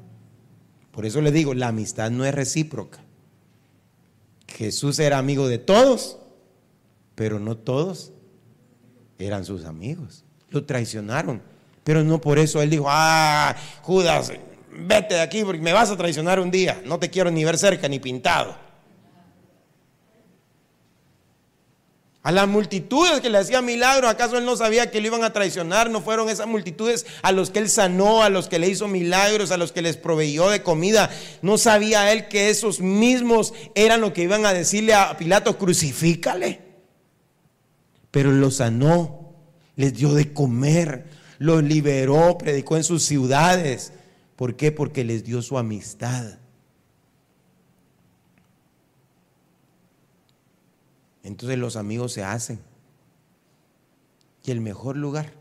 Por eso le digo, la amistad no es recíproca. Jesús era amigo de todos, pero no todos eran sus amigos. Lo traicionaron. Pero no por eso él dijo, ah, Judas, vete de aquí porque me vas a traicionar un día. No te quiero ni ver cerca ni pintado. A las multitudes que le hacían milagros, ¿acaso él no sabía que lo iban a traicionar? ¿No fueron esas multitudes a los que él sanó, a los que le hizo milagros, a los que les proveyó de comida? ¿No sabía él que esos mismos eran los que iban a decirle a Pilato, crucifícale? Pero los sanó, les dio de comer, los liberó, predicó en sus ciudades. ¿Por qué? Porque les dio su amistad. Entonces los amigos se hacen. Y el mejor lugar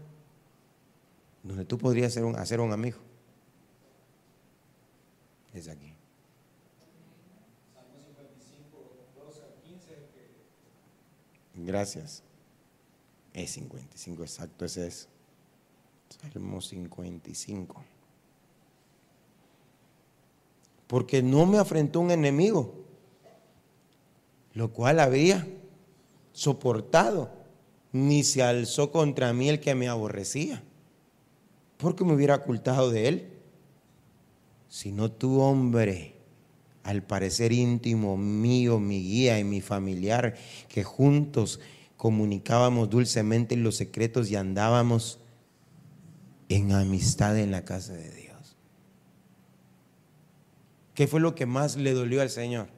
donde tú podrías hacer un, hacer un amigo es aquí. Gracias. Es 55, exacto, ese es. Salmo 55. Porque no me afrentó un enemigo, lo cual había soportado, ni se alzó contra mí el que me aborrecía, porque me hubiera ocultado de él. Sino tu hombre, al parecer íntimo mío, mi guía y mi familiar, que juntos comunicábamos dulcemente los secretos y andábamos en amistad en la casa de Dios. ¿Qué fue lo que más le dolió al Señor?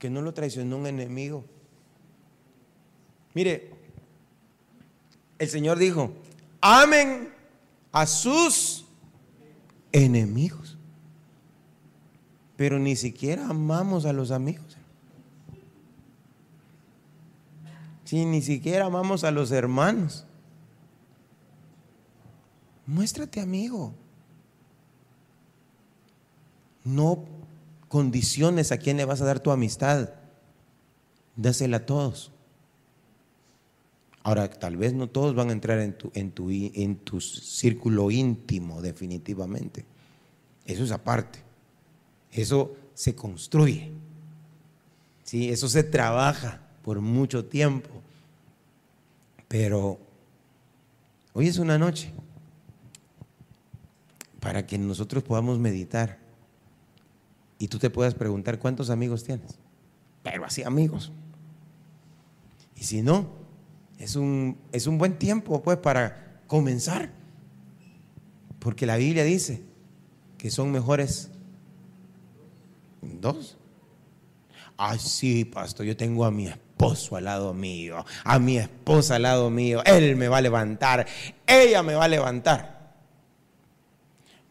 Que no lo traicionó un enemigo, Mire, el Señor dijo, amen a sus enemigos. Pero ni siquiera amamos a los amigos. Si ni siquiera amamos a los hermanos. Muéstrate amigo. No condiciones a quién le vas a dar tu amistad. Dásela a todos. Ahora, tal vez no todos van a entrar en tu, en tu, en tu círculo íntimo, definitivamente. Eso es aparte. Eso se construye. ¿sí? Eso se trabaja por mucho tiempo. Pero hoy es una noche para que nosotros podamos meditar y tú te puedas preguntar cuántos amigos tienes. Pero así amigos. Y si no, es un, es un buen tiempo pues para comenzar. Porque la Biblia dice que son mejores dos. Ay, sí, pastor, yo tengo a mi esposo al lado mío, a mi esposa al lado mío, él me va a levantar, ella me va a levantar.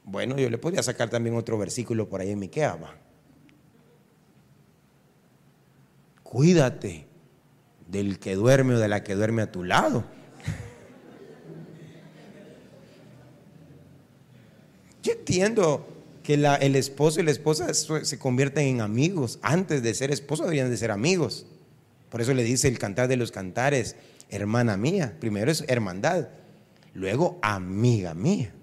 Bueno, yo le podría sacar también otro versículo por ahí en Miquea, Cuídate del que duerme o de la que duerme a tu lado. Yo entiendo que el esposo y la esposa se convierten en amigos. Antes de ser esposo deberían de ser amigos. Por eso le dice el cantar de los cantares, hermana mía. Primero es hermandad, luego amiga mía.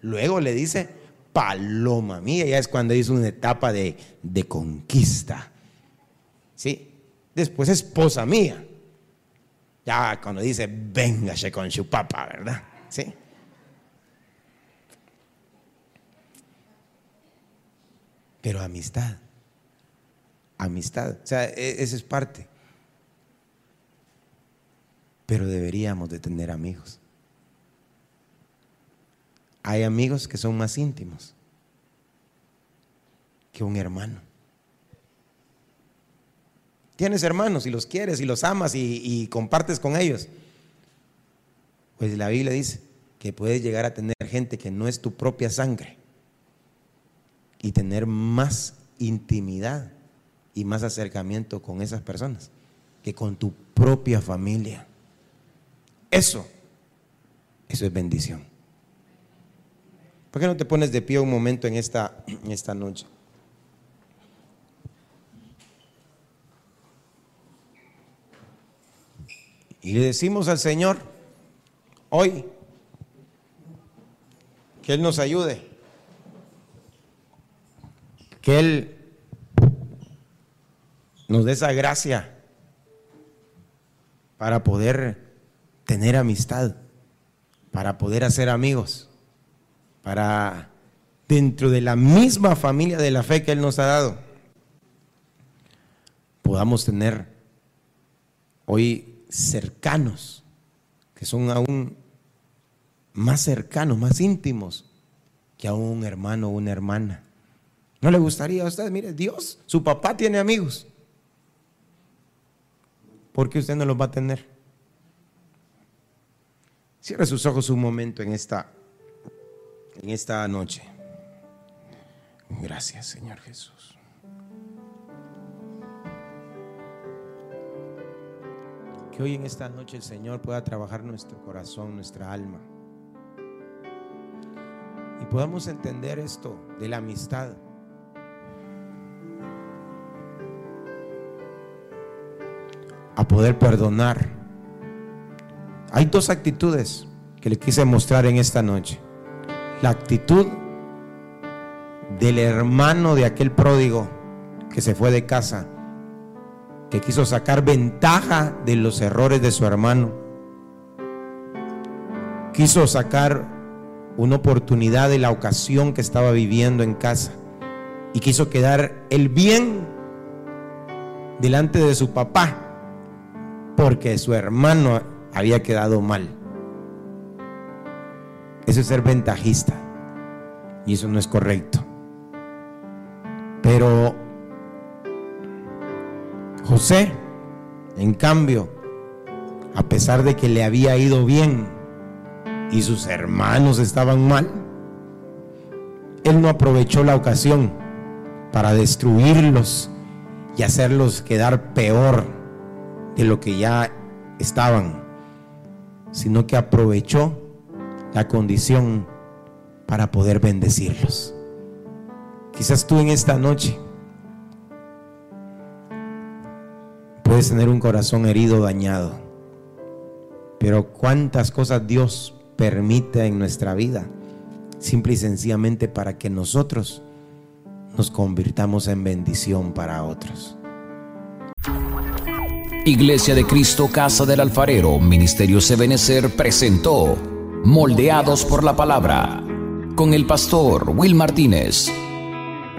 Luego le dice paloma mía. Ya es cuando hizo una etapa de, de conquista. ¿Sí? Después esposa mía. Ya cuando dice, véngase con su papá, ¿verdad? ¿Sí? Pero amistad. Amistad. O sea, e, esa es parte. Pero deberíamos de tener amigos. Hay amigos que son más íntimos que un hermano. Tienes hermanos y los quieres y los amas y, compartes con ellos. Pues la Biblia dice que puedes llegar a tener gente que no es tu propia sangre y tener más intimidad y más acercamiento con esas personas que con tu propia familia. Eso, eso es bendición. ¿Por qué no te pones de pie un momento en esta, en esta noche? Y le decimos al Señor hoy que Él nos ayude, que Él nos dé esa gracia para poder tener amistad, para poder hacer amigos, para dentro de la misma familia de la fe que Él nos ha dado, podamos tener hoy cercanos, que son aún más cercanos, más íntimos que a un hermano o una hermana. ¿No le gustaría a usted? Mire, Dios, su papá tiene amigos. ¿Por qué usted no los va a tener? Cierre sus ojos un momento en esta, en esta noche. Gracias, Señor Jesús. Que hoy en esta noche el Señor pueda trabajar nuestro corazón, nuestra alma. Y podamos entender esto de la amistad. A poder perdonar. Hay dos actitudes que le quise mostrar en esta noche. La actitud del hermano de aquel pródigo que se fue de casa quiso sacar ventaja de los errores de su hermano. Quiso sacar una oportunidad de la ocasión que estaba viviendo en casa y quiso quedar el bien delante de su papá porque su hermano había quedado mal. Eso es ser ventajista y eso no es correcto. Pero José, en cambio, a pesar de que le había ido bien y sus hermanos estaban mal, él no aprovechó la ocasión para destruirlos y hacerlos quedar peor de lo que ya estaban, sino que aprovechó la condición para poder bendecirlos. Quizás tú en esta noche Tener un corazón herido, dañado. Pero cuántas cosas Dios permite en nuestra vida, simple y sencillamente para que nosotros nos convirtamos en bendición para otros. Iglesia de Cristo, Casa del Alfarero, Ministerio Sebenecer presentó Moldeados por la Palabra con el pastor Will Martínez.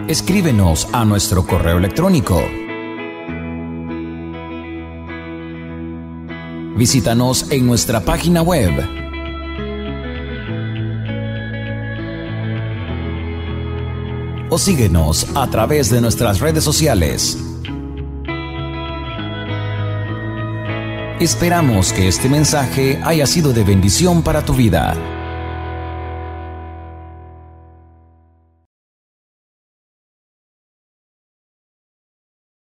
Escríbenos a nuestro correo electrónico Visítanos en nuestra página web o síguenos a través de nuestras redes sociales. Esperamos que este mensaje haya sido de bendición para tu vida.